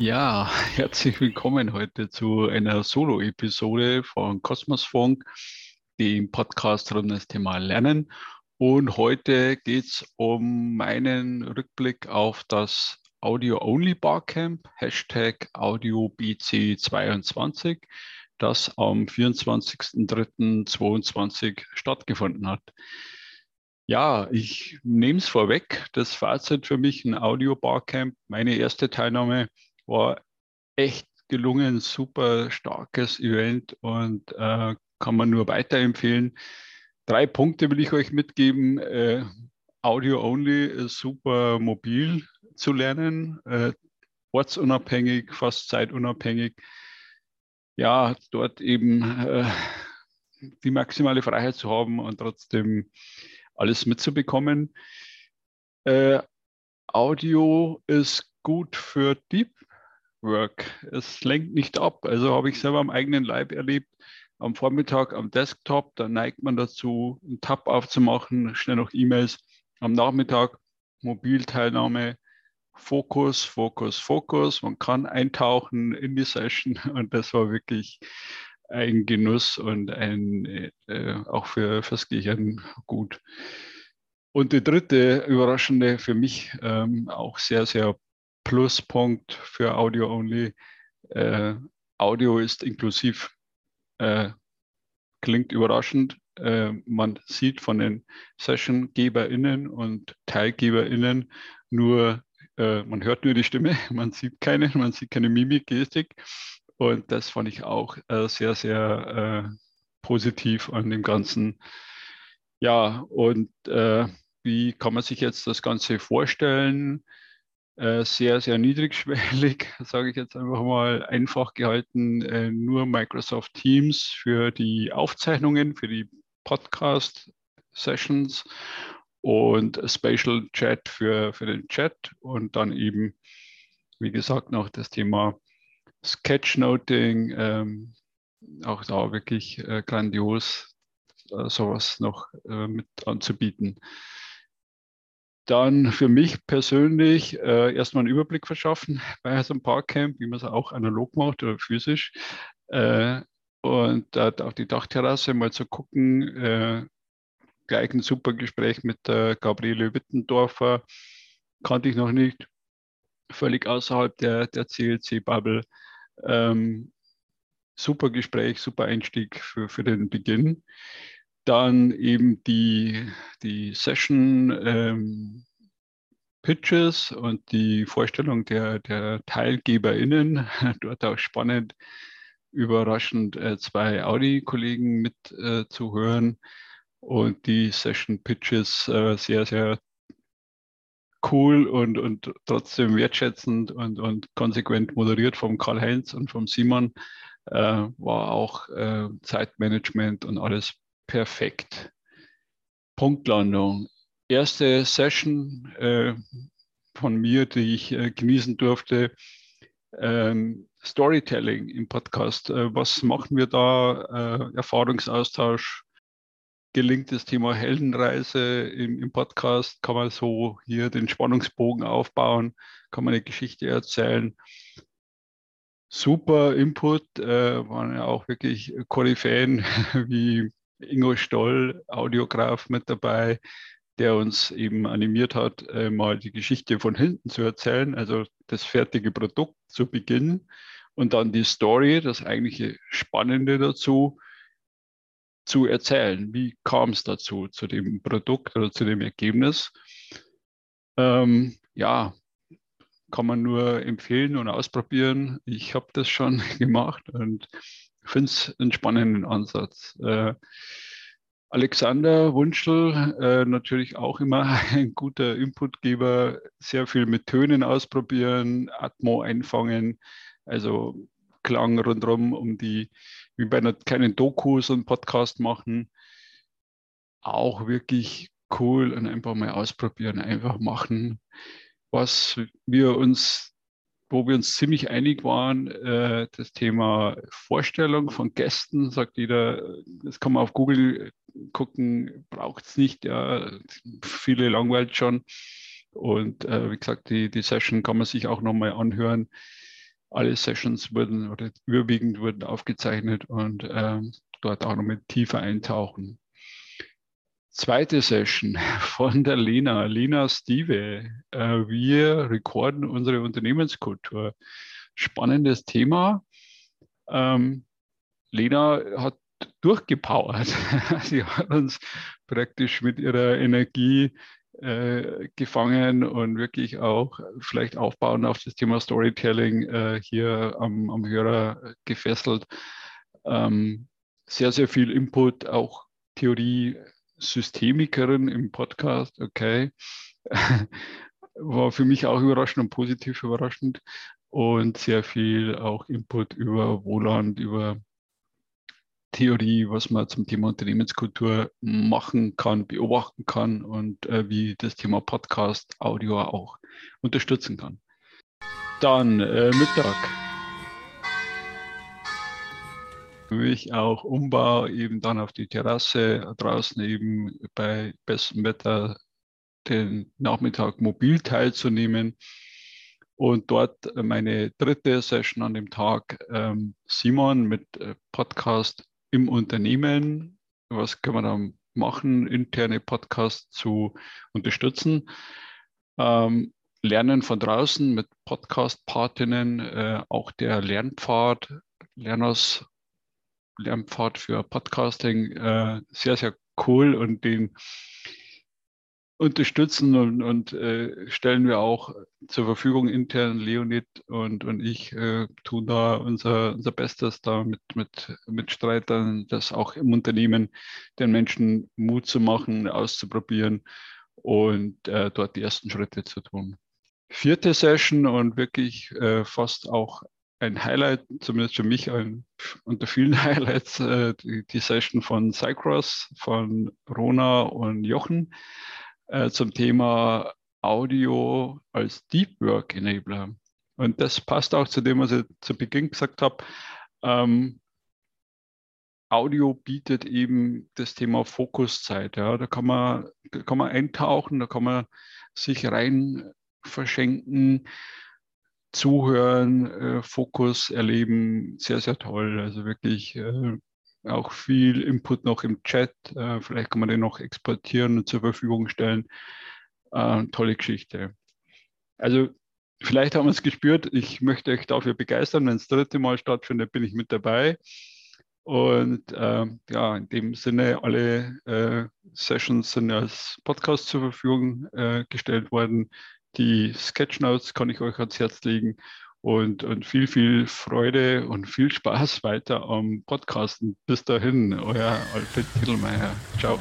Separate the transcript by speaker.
Speaker 1: Ja, herzlich willkommen heute zu einer Solo-Episode von Kosmosfunk, dem Podcast rund um das Thema Lernen. Und heute geht es um meinen Rückblick auf das Audio-Only Barcamp, Hashtag AudioBC22, das am 24.03.2022 stattgefunden hat. Ja, ich nehme es vorweg. Das Fazit für mich ein Audio Barcamp, meine erste Teilnahme war echt gelungen, super starkes Event und äh, kann man nur weiterempfehlen. Drei Punkte will ich euch mitgeben. Äh, Audio Only ist super mobil zu lernen, äh, ortsunabhängig, fast zeitunabhängig. Ja, dort eben äh, die maximale Freiheit zu haben und trotzdem alles mitzubekommen. Äh, Audio ist gut für Deep Work. Es lenkt nicht ab. Also habe ich selber am eigenen Leib erlebt. Am Vormittag am Desktop, da neigt man dazu, einen Tab aufzumachen, schnell noch E-Mails. Am Nachmittag Mobilteilnahme, Fokus, Fokus, Fokus. Man kann eintauchen in die Session und das war wirklich ein Genuss und ein, äh, auch für, fürs Gehirn gut. Und die dritte überraschende, für mich ähm, auch sehr, sehr Pluspunkt für Audio Only. Äh, Audio ist inklusiv, äh, klingt überraschend. Äh, man sieht von den Sessiongeberinnen und Teilgeberinnen nur, äh, man hört nur die Stimme, man sieht keine, man sieht keine Mimik, Gestik. Und das fand ich auch äh, sehr, sehr äh, positiv an dem Ganzen. Ja, und wie kann man sich jetzt das Ganze vorstellen? Äh, sehr, sehr niedrigschwellig, sage ich jetzt einfach mal einfach gehalten, äh, nur Microsoft Teams für die Aufzeichnungen, für die Podcast-Sessions und Spatial Chat für, für den Chat und dann eben, wie gesagt, noch das Thema Sketchnoting, ähm, auch da wirklich äh, grandios, äh, sowas noch äh, mit anzubieten dann für mich persönlich äh, erstmal einen Überblick verschaffen bei so einem Parkcamp, wie man es auch analog macht oder physisch. Äh, und dort auf die Dachterrasse mal zu gucken, äh, gleich ein super Gespräch mit der Gabriele Wittendorfer, kannte ich noch nicht, völlig außerhalb der, der CLC-Bubble. Ähm, super Gespräch, super Einstieg für, für den Beginn. Dann eben die, die Session ähm, Pitches und die Vorstellung der, der TeilgeberInnen. Dort auch spannend, überraschend äh, zwei Audi-Kollegen mit äh, und die Session Pitches äh, sehr, sehr cool und, und trotzdem wertschätzend und, und konsequent moderiert vom Karl-Heinz und vom Simon. Äh, war auch äh, Zeitmanagement und alles perfekt. Punktlandung. Erste Session äh, von mir, die ich äh, genießen durfte. Ähm, Storytelling im Podcast. Äh, was machen wir da? Äh, Erfahrungsaustausch. Gelingt das Thema Heldenreise im, im, Podcast? Kann man so hier den Spannungsbogen aufbauen? Kann man eine Geschichte erzählen? Super Input, äh, waren ja auch wirklich Koryphäen wie Ingo Stoll, Audiograf mit dabei, der uns eben animiert hat, äh, mal die Geschichte von hinten zu erzählen, also das fertige Produkt zu Beginn und dann die Story, das eigentliche Spannende dazu, zu erzählen. Wie kam es dazu, zu dem Produkt oder zu dem Ergebnis? Ähm, ja, kann man nur empfehlen und ausprobieren. Ich habe das schon gemacht und finde es einen spannenden Ansatz. Äh, Alexander Wunschel, äh, natürlich auch immer ein guter Inputgeber, sehr viel mit Tönen ausprobieren, Atmo einfangen, also Klang rundherum, um die, wie bei einer kleinen Doku so einen Podcast machen. Auch wirklich cool und einfach mal ausprobieren, einfach machen. Was wir uns wo wir uns ziemlich einig waren, äh, das Thema Vorstellung von Gästen, sagt jeder, das kann man auf Google gucken, braucht es nicht, ja, viele langweilt schon. Und äh, wie gesagt, die, die Session kann man sich auch nochmal anhören. alle Sessions wurden oder überwiegend wurden aufgezeichnet und ähm, dort auch noch mit tiefer eintauchen. Zweite Session von der Lena, Lena Steve. Äh, wir rekorden unsere Unternehmenskultur. Spannendes Thema. Ähm, Lena hat durchgepowert. Sie hat uns praktisch mit ihrer Energie äh, gefangen und wirklich auch vielleicht aufbauen auf das Thema Storytelling äh, hier am, am, Hörer gefesselt. Ähm, sehr, sehr viel Input, auch Theorie, Systemikerin im Podcast, okay. War für mich auch überraschend und positiv überraschend und sehr viel auch Input über Wohland, über Theorie, was man zum Thema Unternehmenskultur machen kann, beobachten kann und äh, wie das Thema Podcast, Audio auch unterstützen kann. Dann äh, Mittag. Für mich auch Umbau, eben dann auf die Terrasse, draußen eben bei bestem Wetter den Nachmittag mobil teilzunehmen. Und dort meine dritte Session an dem Tag, ähm, Simon mit äh, Podcast im Unternehmen, was können wir da machen, interne Podcasts zu unterstützen. Ähm, Lernen von draußen mit Podcast-Partinnen, äh, auch der Lernpfad, Lerners Lernpfad für Podcasting, äh, sehr, sehr cool und den unterstützen und, und äh, stellen wir auch zur Verfügung intern. Leonid und, und ich äh, tun da unser, unser Bestes da mit, mit, mit Streitern, das auch im Unternehmen den Menschen Mut zu machen, auszuprobieren und äh, dort die ersten Schritte zu tun. Vierte Session und wirklich äh, fast auch ein Highlight, zumindest für mich ein, unter vielen Highlights, äh, die, die Session von Cycross, von Rona und Jochen äh, zum Thema Audio als Deep Work Enabler. Und das passt auch zu dem, was ich zu Beginn gesagt habe. Ähm, Audio bietet eben das Thema Fokuszeit. Ja. Da kann man, da kann man eintauchen, da kann man sich rein verschenken, zuhören, äh, Fokus erleben. Sehr, sehr toll. Also wirklich äh, auch viel Input noch im Chat. Äh, vielleicht kann man den noch exportieren und zur Verfügung stellen. Äh, tolle Geschichte. Also vielleicht haben wir es gespürt. Ich möchte euch dafür begeistern. Wenn es das dritte Mal stattfindet, bin ich mit dabei. Und äh, ja, in dem Sinne, alle äh, Sessions sind als Podcast zur Verfügung äh, gestellt worden. Die Sketchnotes kann ich euch ans Herz legen und, und viel, viel Freude und viel Spaß weiter am Podcasten. Bis dahin, euer Alfred Titelmeier. Ciao.